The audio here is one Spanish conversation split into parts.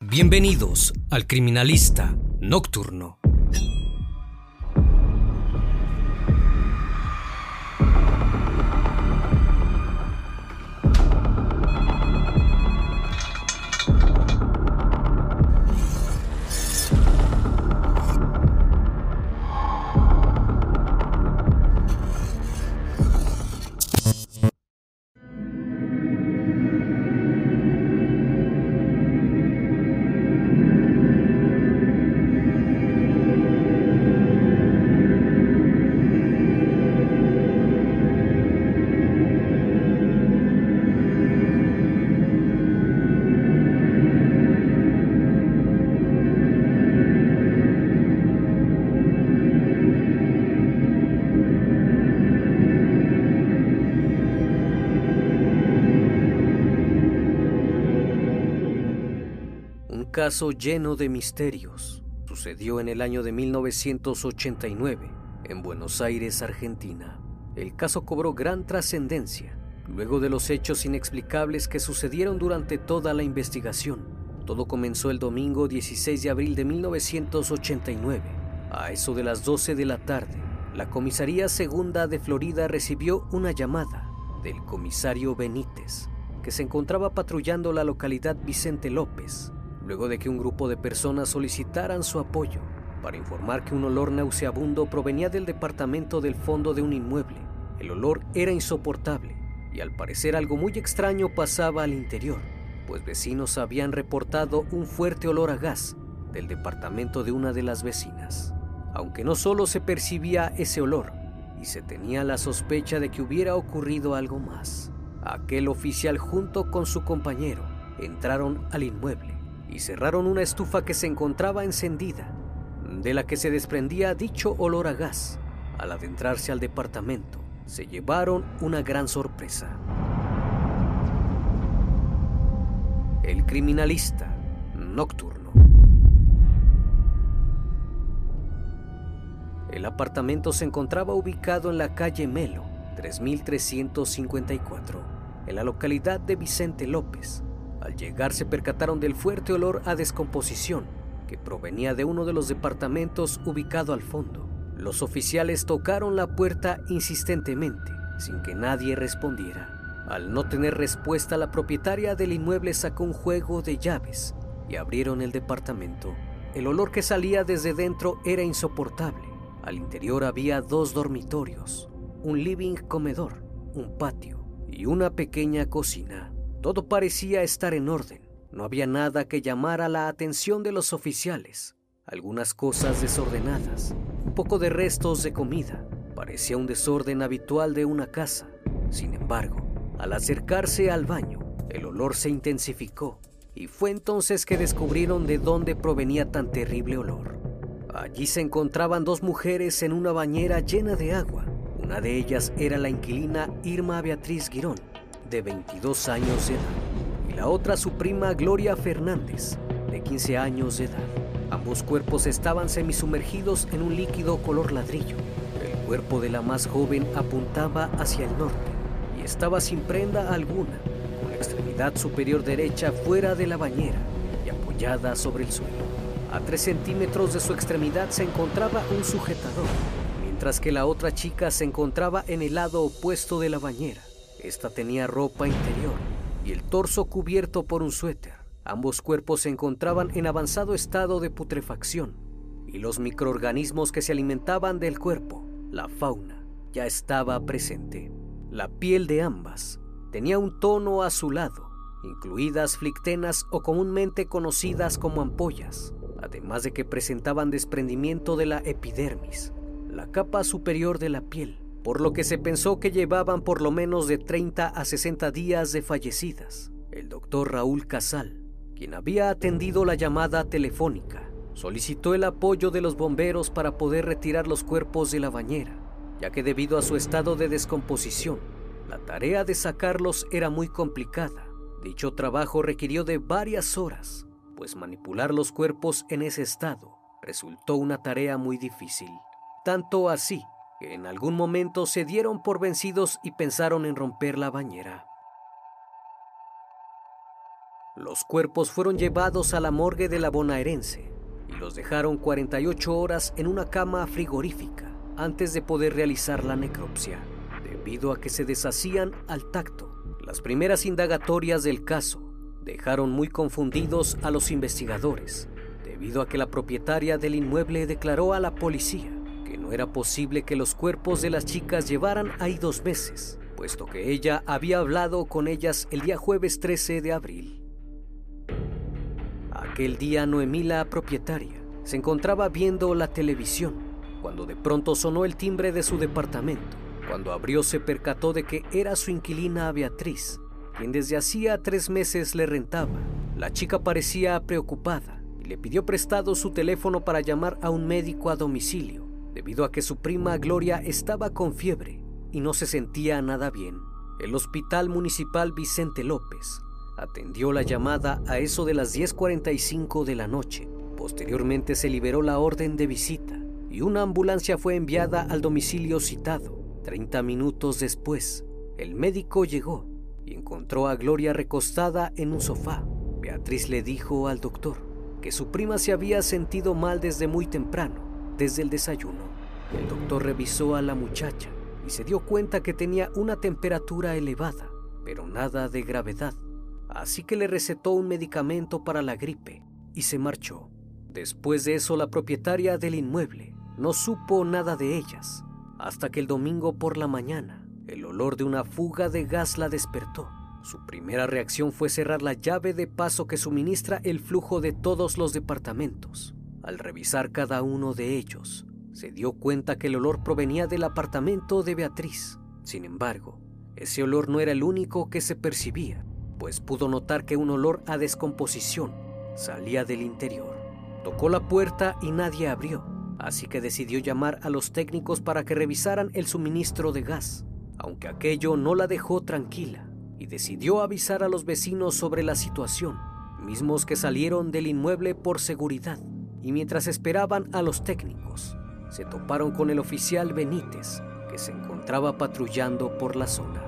Bienvenidos al Criminalista Nocturno. Caso lleno de misterios sucedió en el año de 1989 en Buenos Aires, Argentina. El caso cobró gran trascendencia luego de los hechos inexplicables que sucedieron durante toda la investigación. Todo comenzó el domingo 16 de abril de 1989. A eso de las 12 de la tarde, la Comisaría Segunda de Florida recibió una llamada del comisario Benítez, que se encontraba patrullando la localidad Vicente López, luego de que un grupo de personas solicitaran su apoyo para informar que un olor nauseabundo provenía del departamento del fondo de un inmueble. El olor era insoportable y al parecer algo muy extraño pasaba al interior, pues vecinos habían reportado un fuerte olor a gas del departamento de una de las vecinas. Aunque no solo se percibía ese olor, y se tenía la sospecha de que hubiera ocurrido algo más. Aquel oficial junto con su compañero entraron al inmueble y cerraron una estufa que se encontraba encendida, de la que se desprendía dicho olor a gas. Al adentrarse al departamento, se llevaron una gran sorpresa. El criminalista nocturno. El apartamento se encontraba ubicado en la calle Melo, 3354, en la localidad de Vicente López, al llegar se percataron del fuerte olor a descomposición que provenía de uno de los departamentos ubicado al fondo. Los oficiales tocaron la puerta insistentemente, sin que nadie respondiera. Al no tener respuesta, la propietaria del inmueble sacó un juego de llaves y abrieron el departamento. El olor que salía desde dentro era insoportable. Al interior había dos dormitorios, un living comedor, un patio y una pequeña cocina. Todo parecía estar en orden. No había nada que llamara la atención de los oficiales. Algunas cosas desordenadas, un poco de restos de comida. Parecía un desorden habitual de una casa. Sin embargo, al acercarse al baño, el olor se intensificó y fue entonces que descubrieron de dónde provenía tan terrible olor. Allí se encontraban dos mujeres en una bañera llena de agua. Una de ellas era la inquilina Irma Beatriz Girón, de 22 años de edad, y la otra su prima Gloria Fernández, de 15 años de edad. Ambos cuerpos estaban semisumergidos en un líquido color ladrillo. El cuerpo de la más joven apuntaba hacia el norte y estaba sin prenda alguna, con la extremidad superior derecha fuera de la bañera y apoyada sobre el suelo. A 3 centímetros de su extremidad se encontraba un sujetador, mientras que la otra chica se encontraba en el lado opuesto de la bañera. Esta tenía ropa interior y el torso cubierto por un suéter. Ambos cuerpos se encontraban en avanzado estado de putrefacción y los microorganismos que se alimentaban del cuerpo, la fauna, ya estaba presente. La piel de ambas tenía un tono azulado, incluidas flictenas o comúnmente conocidas como ampollas, además de que presentaban desprendimiento de la epidermis, la capa superior de la piel, por lo que se pensó que llevaban por lo menos de 30 a 60 días de fallecidas. El doctor Raúl Casal, quien había atendido la llamada telefónica, solicitó el apoyo de los bomberos para poder retirar los cuerpos de la bañera, ya que debido a su estado de descomposición, la tarea de sacarlos era muy complicada. Dicho trabajo requirió de varias horas, pues manipular los cuerpos en ese estado resultó una tarea muy difícil. Tanto así en algún momento se dieron por vencidos y pensaron en romper la bañera. Los cuerpos fueron llevados a la morgue de la bonaerense y los dejaron 48 horas en una cama frigorífica antes de poder realizar la necropsia, debido a que se deshacían al tacto. Las primeras indagatorias del caso dejaron muy confundidos a los investigadores, debido a que la propietaria del inmueble declaró a la policía no era posible que los cuerpos de las chicas llevaran ahí dos meses, puesto que ella había hablado con ellas el día jueves 13 de abril. Aquel día Noemí, la propietaria, se encontraba viendo la televisión cuando de pronto sonó el timbre de su departamento. Cuando abrió se percató de que era su inquilina Beatriz, quien desde hacía tres meses le rentaba. La chica parecía preocupada y le pidió prestado su teléfono para llamar a un médico a domicilio, debido a que su prima Gloria estaba con fiebre y no se sentía nada bien. El Hospital Municipal Vicente López atendió la llamada a eso de las 10.45 de la noche. Posteriormente se liberó la orden de visita y una ambulancia fue enviada al domicilio citado. Treinta minutos después, el médico llegó y encontró a Gloria recostada en un sofá. Beatriz le dijo al doctor que su prima se había sentido mal desde muy temprano, desde el desayuno. El doctor revisó a la muchacha y se dio cuenta que tenía una temperatura elevada, pero nada de gravedad así que le recetó un medicamento para la gripe y se marchó. Después de eso, la propietaria del inmueble no supo nada de ellas, hasta que el domingo por la mañana, el olor de una fuga de gas la despertó. Su primera reacción fue cerrar la llave de paso que suministra el flujo de todos los departamentos. Al revisar cada uno de ellos, se dio cuenta que el olor provenía del apartamento de Beatriz. Sin embargo, ese olor no era el único que se percibía pues pudo notar que un olor a descomposición salía del interior. Tocó la puerta y nadie abrió, así que decidió llamar a los técnicos para que revisaran el suministro de gas, aunque aquello no la dejó tranquila, y decidió avisar a los vecinos sobre la situación, mismos que salieron del inmueble por seguridad, y mientras esperaban a los técnicos, se toparon con el oficial Benítez, que se encontraba patrullando por la zona.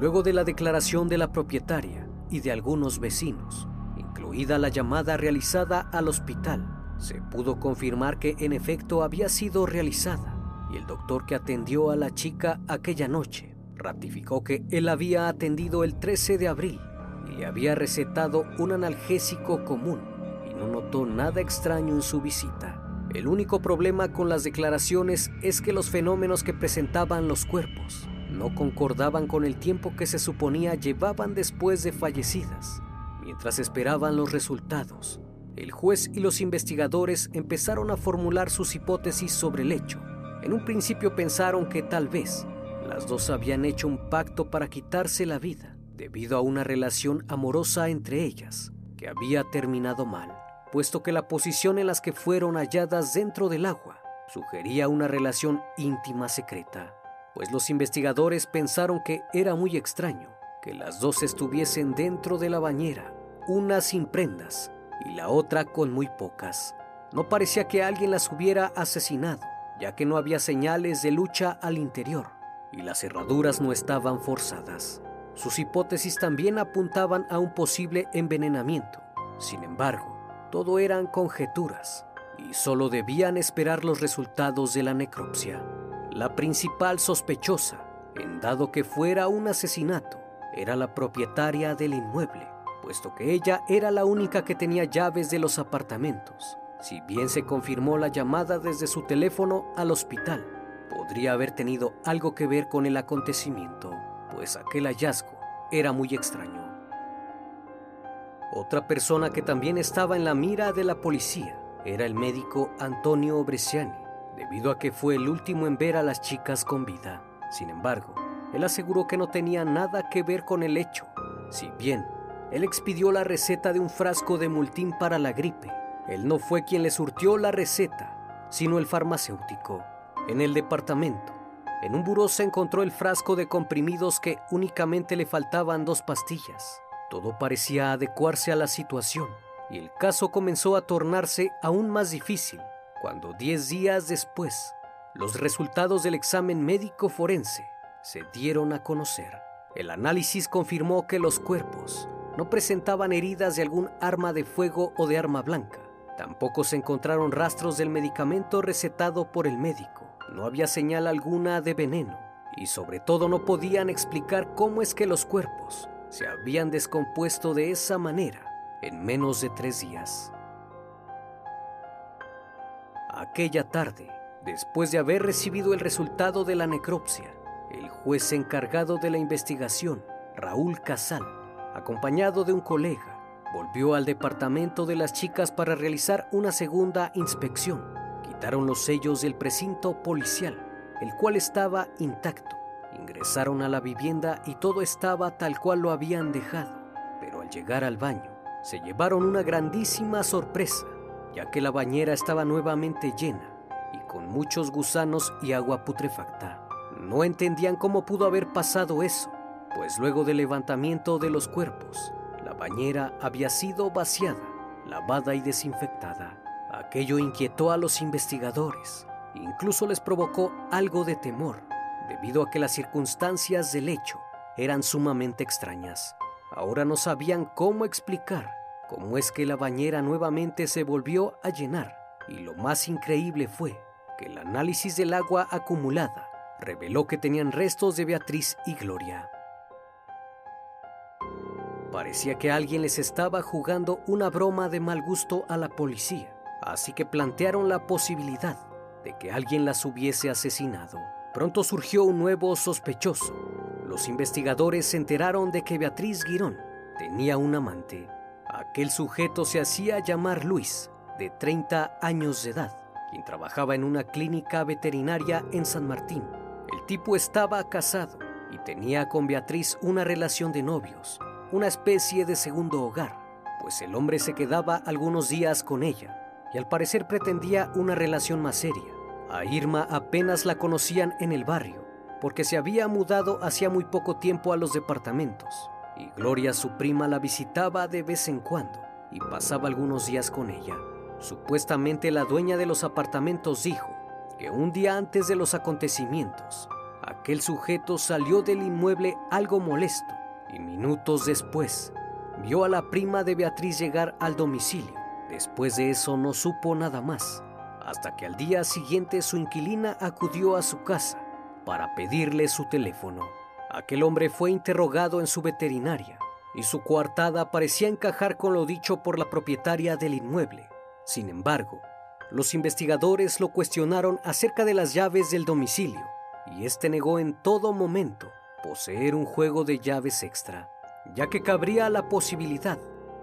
Luego de la declaración de la propietaria, y de algunos vecinos, incluida la llamada realizada al hospital. Se pudo confirmar que en efecto había sido realizada y el doctor que atendió a la chica aquella noche ratificó que él había atendido el 13 de abril y le había recetado un analgésico común no notó nada extraño en su visita. El único problema con las declaraciones es que los fenómenos que presentaban los cuerpos no concordaban con el tiempo que se suponía llevaban después de fallecidas. Mientras esperaban los resultados, el juez y los investigadores empezaron a formular sus hipótesis sobre el hecho. En un principio pensaron que tal vez las dos habían hecho un pacto para quitarse la vida debido a una relación amorosa entre ellas que había terminado mal, puesto que la posición en las que fueron halladas dentro del agua sugería una relación íntima secreta pues los investigadores pensaron que era muy extraño que las dos estuviesen dentro de la bañera, una sin prendas y la otra con muy pocas. No parecía que alguien las hubiera asesinado, ya que no había señales de lucha al interior y las cerraduras no estaban forzadas. Sus hipótesis también apuntaban a un posible envenenamiento. Sin embargo, todo eran conjeturas y solo debían esperar los resultados de la necropsia. La principal sospechosa, en dado que fuera un asesinato, era la propietaria del inmueble, puesto que ella era la única que tenía llaves de los apartamentos. Si bien se confirmó la llamada desde su teléfono al hospital, podría haber tenido algo que ver con el acontecimiento, pues aquel hallazgo era muy extraño. Otra persona que también estaba en la mira de la policía era el médico Antonio Bresciani, debido a que fue el último en ver a las chicas con vida. Sin embargo, él aseguró que no tenía nada que ver con el hecho, si bien él expidió la receta de un frasco de multín para la gripe. Él no fue quien le surtió la receta, sino el farmacéutico. En el departamento, en un buró se encontró el frasco de comprimidos que únicamente le faltaban dos pastillas. Todo parecía adecuarse a la situación y el caso comenzó a tornarse aún más difícil cuando diez días después los resultados del examen médico forense se dieron a conocer. El análisis confirmó que los cuerpos no presentaban heridas de algún arma de fuego o de arma blanca. Tampoco se encontraron rastros del medicamento recetado por el médico. No había señal alguna de veneno y sobre todo no podían explicar cómo es que los cuerpos se habían descompuesto de esa manera en menos de tres días. Aquella tarde, después de haber recibido el resultado de la necropsia, el juez encargado de la investigación, Raúl Casal, acompañado de un colega, volvió al departamento de las chicas para realizar una segunda inspección. Quitaron los sellos del precinto policial, el cual estaba intacto. Ingresaron a la vivienda y todo estaba tal cual lo habían dejado. Pero al llegar al baño, se llevaron una grandísima sorpresa, ya que la bañera estaba nuevamente llena y con muchos gusanos y agua putrefacta. No entendían cómo pudo haber pasado eso, pues luego del levantamiento de los cuerpos, la bañera había sido vaciada, lavada y desinfectada. Aquello inquietó a los investigadores, incluso les provocó algo de temor, debido a que las circunstancias del hecho eran sumamente extrañas. Ahora no sabían cómo explicar cómo es que la bañera nuevamente se volvió a llenar, y lo más increíble fue que el análisis del agua acumulada reveló que tenían restos de Beatriz y Gloria. Parecía que alguien les estaba jugando una broma de mal gusto a la policía, así que plantearon la posibilidad de que alguien las hubiese asesinado. Pronto surgió un nuevo sospechoso. Los investigadores se enteraron de que Beatriz Girón tenía un amante. Aquel sujeto se hacía llamar Luis, de 30 años de edad, quien trabajaba en una clínica veterinaria en San Martín. El tipo estaba casado y tenía con Beatriz una relación de novios, una especie de segundo hogar, pues el hombre se quedaba algunos días con ella y al parecer pretendía una relación más seria. A Irma apenas la conocían en el barrio, porque se había mudado hacía muy poco tiempo a los departamentos, y Gloria, su prima, la visitaba de vez en cuando y pasaba algunos días con ella. Supuestamente la dueña de los apartamentos dijo que un día antes de los acontecimientos, aquel sujeto salió del inmueble algo molesto y minutos después vio a la prima de Beatriz llegar al domicilio. Después de eso no supo nada más, hasta que al día siguiente su inquilina acudió a su casa para pedirle su teléfono. Aquel hombre fue interrogado en su veterinaria y su coartada parecía encajar con lo dicho por la propietaria del inmueble. Sin embargo, los investigadores lo cuestionaron acerca de las llaves del domicilio y este negó en todo momento poseer un juego de llaves extra, ya que cabría la posibilidad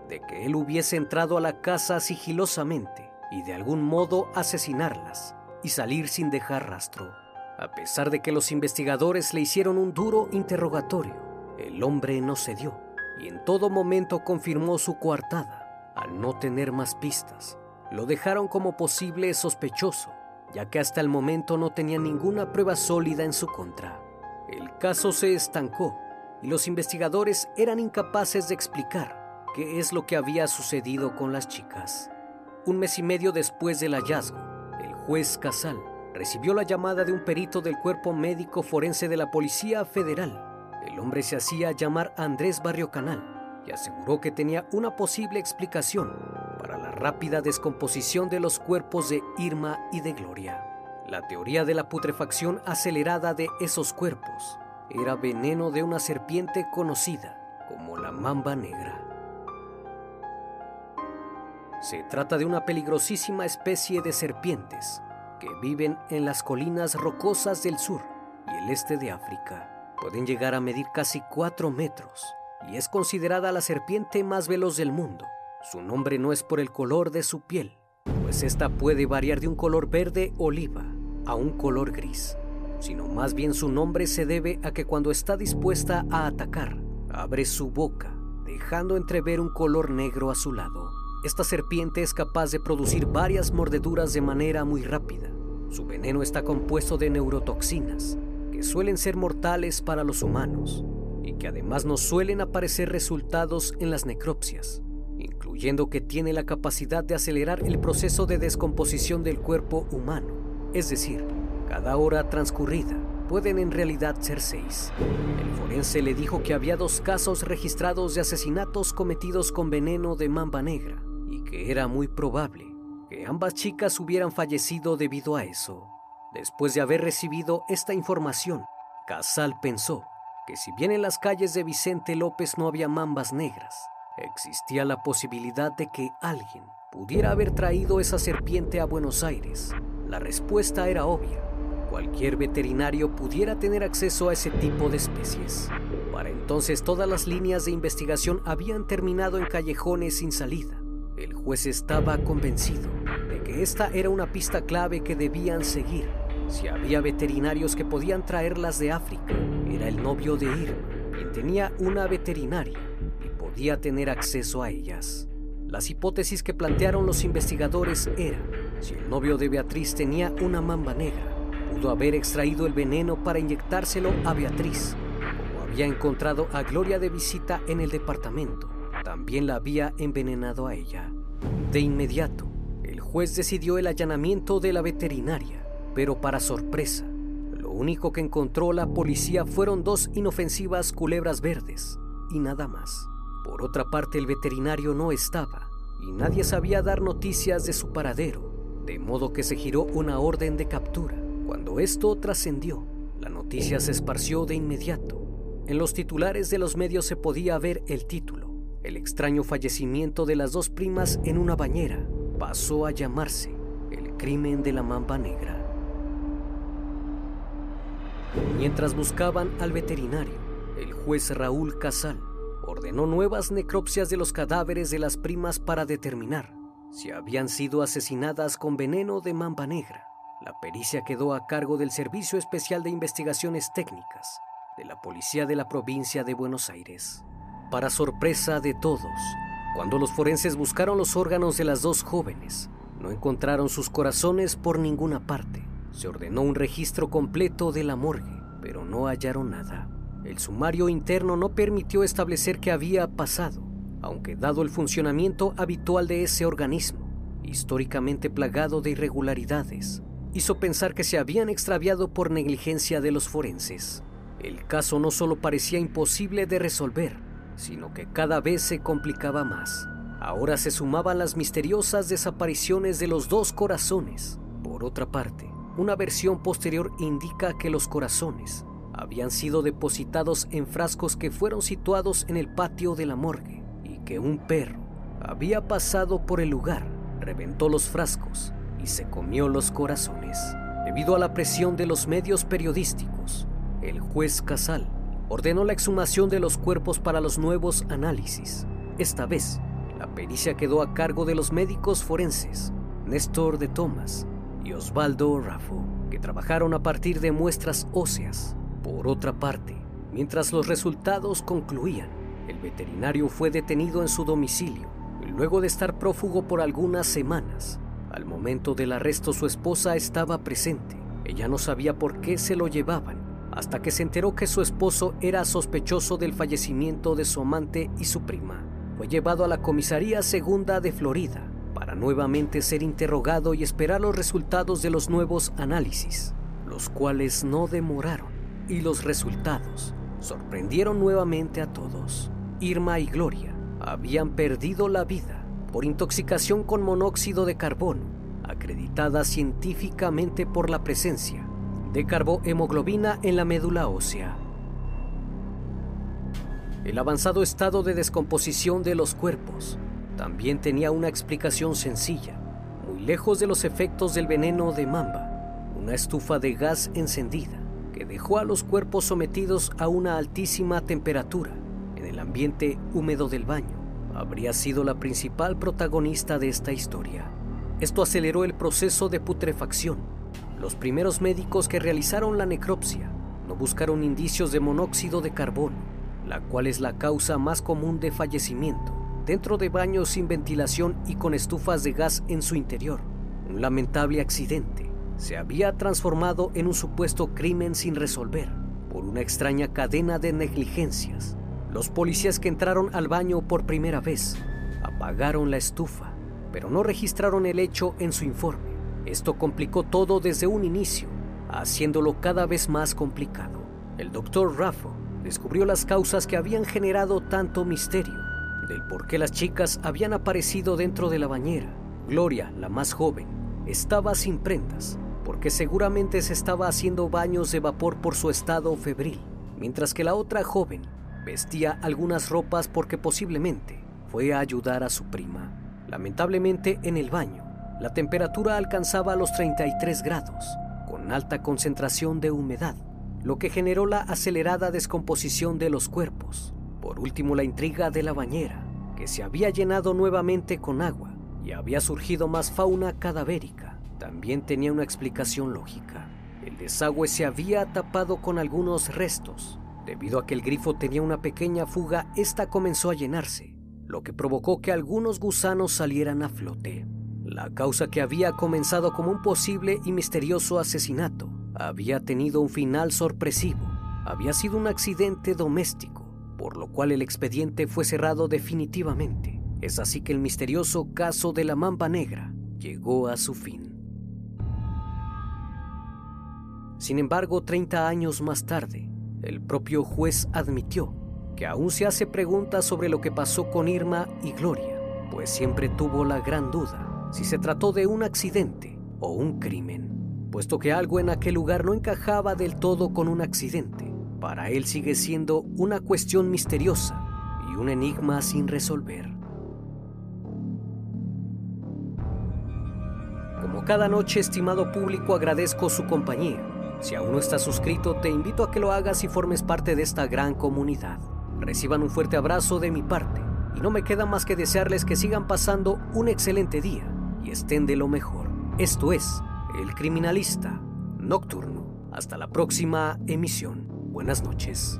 de que él hubiese entrado a la casa sigilosamente y de algún modo asesinarlas y salir sin dejar rastro. A pesar de que los investigadores le hicieron un duro interrogatorio, el hombre no cedió y en todo momento confirmó su coartada al no tener más pistas lo dejaron como posible sospechoso, ya que hasta el momento no tenía ninguna prueba sólida en su contra. El caso se estancó y los investigadores eran incapaces de explicar qué es lo que había sucedido con las chicas. Un mes y medio después del hallazgo, el juez Casal recibió la llamada de un perito del cuerpo médico forense de la Policía Federal. El hombre se hacía llamar Andrés Barrio Canal y aseguró que tenía una posible explicación para la rápida descomposición de los cuerpos de Irma y de Gloria. La teoría de la putrefacción acelerada de esos cuerpos era veneno de una serpiente conocida como la mamba negra. Se trata de una peligrosísima especie de serpientes que viven en las colinas rocosas del sur y el este de África. Pueden llegar a medir casi 4 metros y es considerada la serpiente más veloz del mundo. Su nombre no es por el color de su piel, pues esta puede variar de un color verde oliva a un color gris, sino más bien su nombre se debe a que cuando está dispuesta a atacar, abre su boca dejando entrever un color negro azulado. Esta serpiente es capaz de producir varias mordeduras de manera muy rápida. Su veneno está compuesto de neurotoxinas, que suelen ser mortales para los humanos y que además no suelen aparecer resultados en las necropsias, incluyendo que tiene la capacidad de acelerar el proceso de descomposición del cuerpo humano. Es decir, cada hora transcurrida pueden en realidad ser seis. El forense le dijo que había dos casos registrados de asesinatos cometidos con veneno de mamba negra que era muy probable que ambas chicas hubieran fallecido debido a eso. Después de haber recibido esta información, Casal pensó que si bien en las calles de Vicente López no había mambas negras, existía la posibilidad de que alguien pudiera haber traído esa serpiente a Buenos Aires. La respuesta era obvia. Cualquier veterinario pudiera tener acceso a ese tipo de especies. Para entonces todas las líneas de investigación habían terminado en callejones sin salida. El juez estaba convencido de que esta era una pista clave que debían seguir. Si había veterinarios que podían traerlas de África, era el novio de Irma, quien tenía una veterinaria y podía tener acceso a ellas. Las hipótesis que plantearon los investigadores eran, si el novio de Beatriz tenía una mamba negra, pudo haber extraído el veneno para inyectárselo a Beatriz, como había encontrado a Gloria de visita en el departamento, también la había envenenado a ella. De inmediato, el juez decidió el allanamiento de la veterinaria, pero para sorpresa, lo único que encontró la policía fueron dos inofensivas culebras verdes y nada más. Por otra parte, el veterinario no estaba y nadie sabía dar noticias de su paradero, de modo que se giró una orden de captura. Cuando esto trascendió, la noticia se esparció de inmediato. En los titulares de los medios se podía ver el título. El extraño fallecimiento de las dos primas en una bañera pasó a llamarse El crimen de la mamba negra. Mientras buscaban al veterinario, el juez Raúl Casal ordenó nuevas necropsias de los cadáveres de las primas para determinar si habían sido asesinadas con veneno de mamba negra. La pericia quedó a cargo del Servicio Especial de Investigaciones Técnicas de la Policía de la Provincia de Buenos Aires. Para sorpresa de todos, cuando los forenses buscaron los órganos de las dos jóvenes, no encontraron sus corazones por ninguna parte. Se ordenó un registro completo de la morgue, pero no hallaron nada. El sumario interno no permitió establecer qué había pasado, aunque dado el funcionamiento habitual de ese organismo, históricamente plagado de irregularidades, hizo pensar que se habían extraviado por negligencia de los forenses. El caso no solo parecía imposible de resolver, sino que cada vez se complicaba más. Ahora se sumaban las misteriosas desapariciones de los dos corazones. Por otra parte, una versión posterior indica que los corazones habían sido depositados en frascos que fueron situados en el patio de la morgue y que un perro había pasado por el lugar, reventó los frascos y se comió los corazones. Debido a la presión de los medios periodísticos, el juez Casal ordenó la exhumación de los cuerpos para los nuevos análisis. Esta vez, la pericia quedó a cargo de los médicos forenses, Néstor de Tomás y Osvaldo Raffo, que trabajaron a partir de muestras óseas. Por otra parte, mientras los resultados concluían, el veterinario fue detenido en su domicilio luego de estar prófugo por algunas semanas. Al momento del arresto su esposa estaba presente. Ella no sabía por qué se lo llevaban, hasta que se enteró que su esposo era sospechoso del fallecimiento de su amante y su prima. Fue llevado a la comisaría segunda de Florida para nuevamente ser interrogado y esperar los resultados de los nuevos análisis, los cuales no demoraron, y los resultados sorprendieron nuevamente a todos. Irma y Gloria habían perdido la vida por intoxicación con monóxido de carbono, acreditada científicamente por la presencia de carbohemoglobina en la médula ósea. El avanzado estado de descomposición de los cuerpos también tenía una explicación sencilla, muy lejos de los efectos del veneno de mamba, una estufa de gas encendida que dejó a los cuerpos sometidos a una altísima temperatura en el ambiente húmedo del baño habría sido la principal protagonista de esta historia. Esto aceleró el proceso de putrefacción. Los primeros médicos que realizaron la necropsia no buscaron indicios de monóxido de carbono. la cual es la causa más común de fallecimiento, dentro de baños sin ventilación y con estufas de gas en su interior. Un lamentable accidente se había transformado en un supuesto crimen sin resolver por una extraña cadena de negligencias. Los policías que entraron al baño por primera vez apagaron la estufa, pero no registraron el hecho en su informe. Esto complicó todo desde un inicio, haciéndolo cada vez más complicado. El doctor Raffo descubrió las causas que habían generado tanto misterio, del por qué las chicas habían aparecido dentro de la bañera. Gloria, la más joven, estaba sin prendas, porque seguramente se estaba haciendo baños de vapor por su estado febril, mientras que la otra joven vestía algunas ropas porque posiblemente fue a ayudar a su prima. Lamentablemente en el baño, la temperatura alcanzaba los 33 grados, con alta concentración de humedad, lo que generó la acelerada descomposición de los cuerpos. Por último, la intriga de la bañera, que se había llenado nuevamente con agua y había surgido más fauna cadavérica, también tenía una explicación lógica. El desagüe se había tapado con algunos restos. Debido a que el grifo tenía una pequeña fuga, esta comenzó a llenarse, lo que provocó que algunos gusanos salieran a flote. La causa que había comenzado como un posible y misterioso asesinato había tenido un final sorpresivo. Había sido un accidente doméstico, por lo cual el expediente fue cerrado definitivamente. Es así que el misterioso caso de la mamba negra llegó a su fin. Sin embargo, 30 años más tarde, el propio juez admitió que aún se hace preguntas sobre lo que pasó con Irma y Gloria, pues siempre tuvo la gran duda si se trató de un accidente o un crimen, puesto que algo en aquel lugar no encajaba del todo con un accidente. Para él sigue siendo una cuestión misteriosa y un enigma sin resolver. Como cada noche, estimado público, agradezco su compañía si aún no estás suscrito, te invito a que lo hagas y formes parte de esta gran comunidad. Reciban un fuerte abrazo de mi parte y no me queda más que desearles que sigan pasando un excelente día y estén de lo mejor. Esto es El Criminalista Nocturno. Hasta la próxima emisión. Buenas noches.